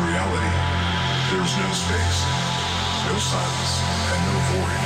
reality. There is no space, no silence, and no void.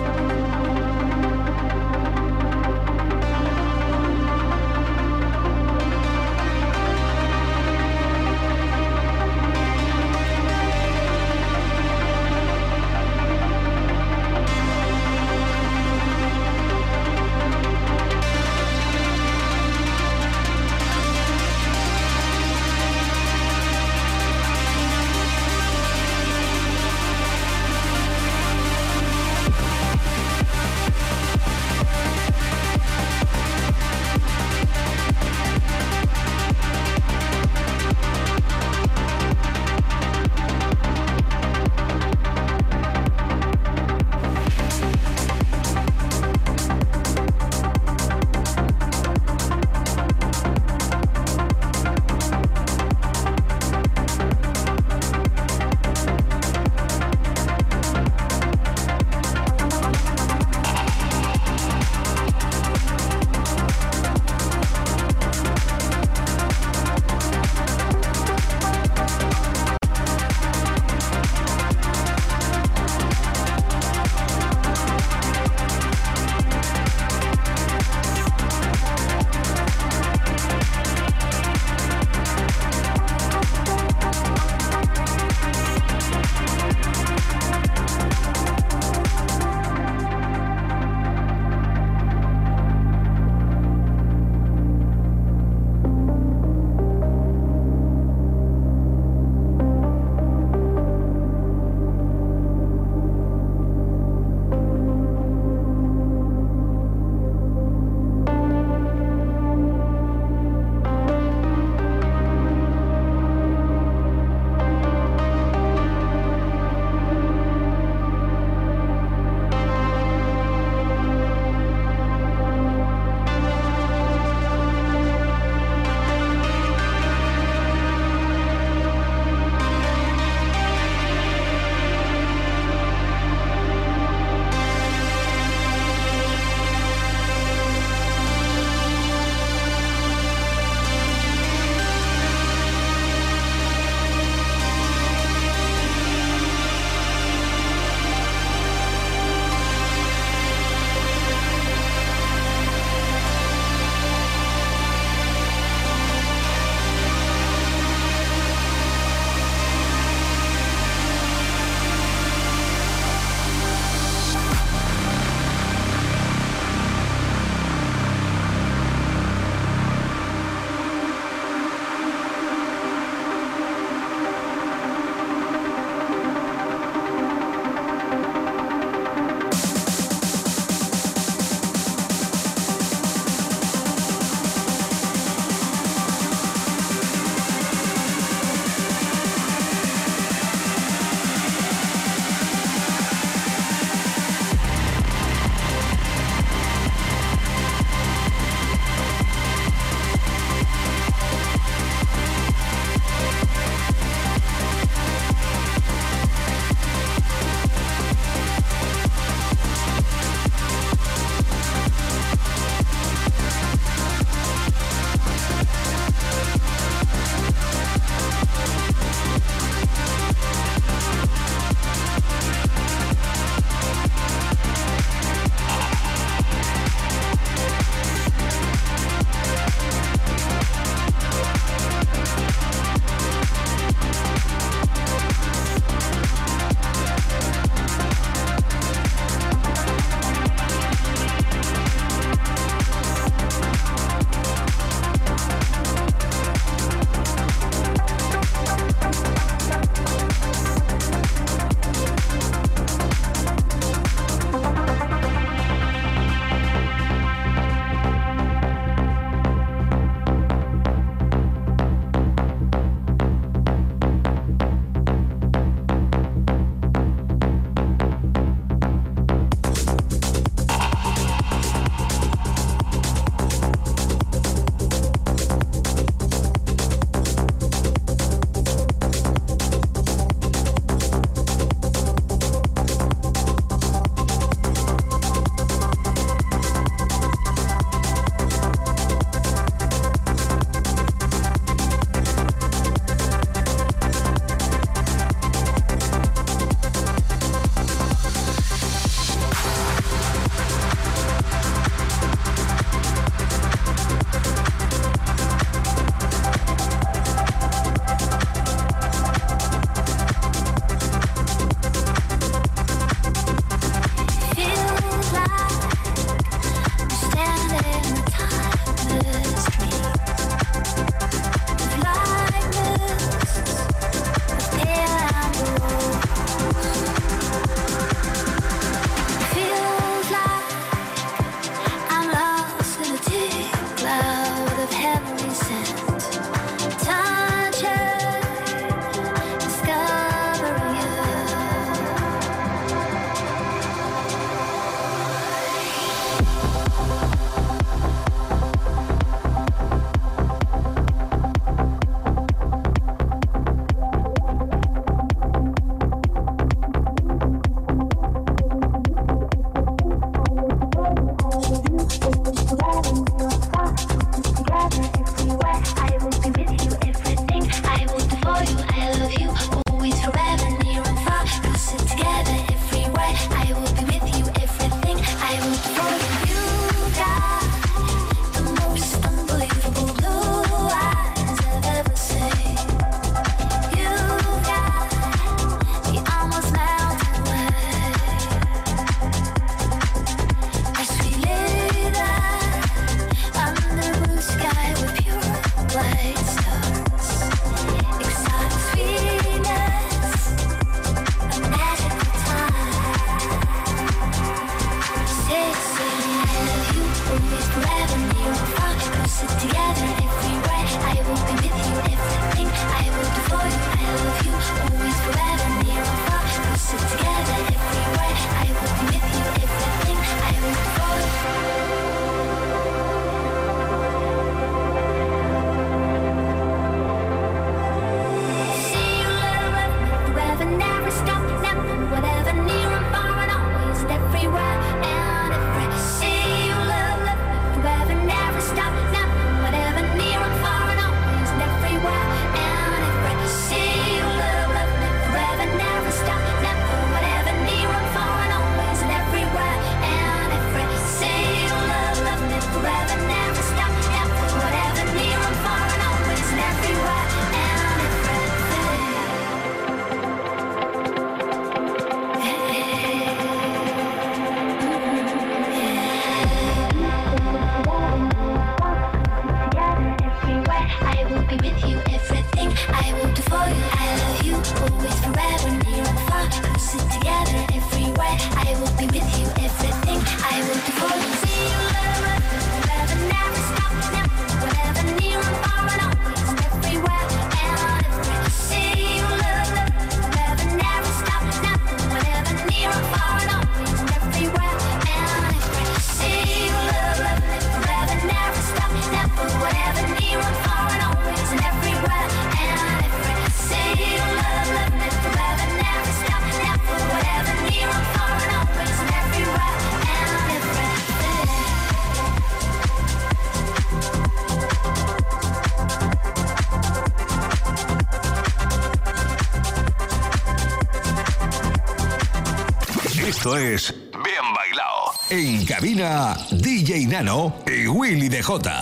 DJ y Willy DJ.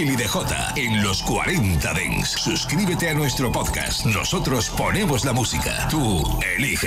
Willy en los 40 Dents. Suscríbete a nuestro podcast. Nosotros ponemos la música. Tú eliges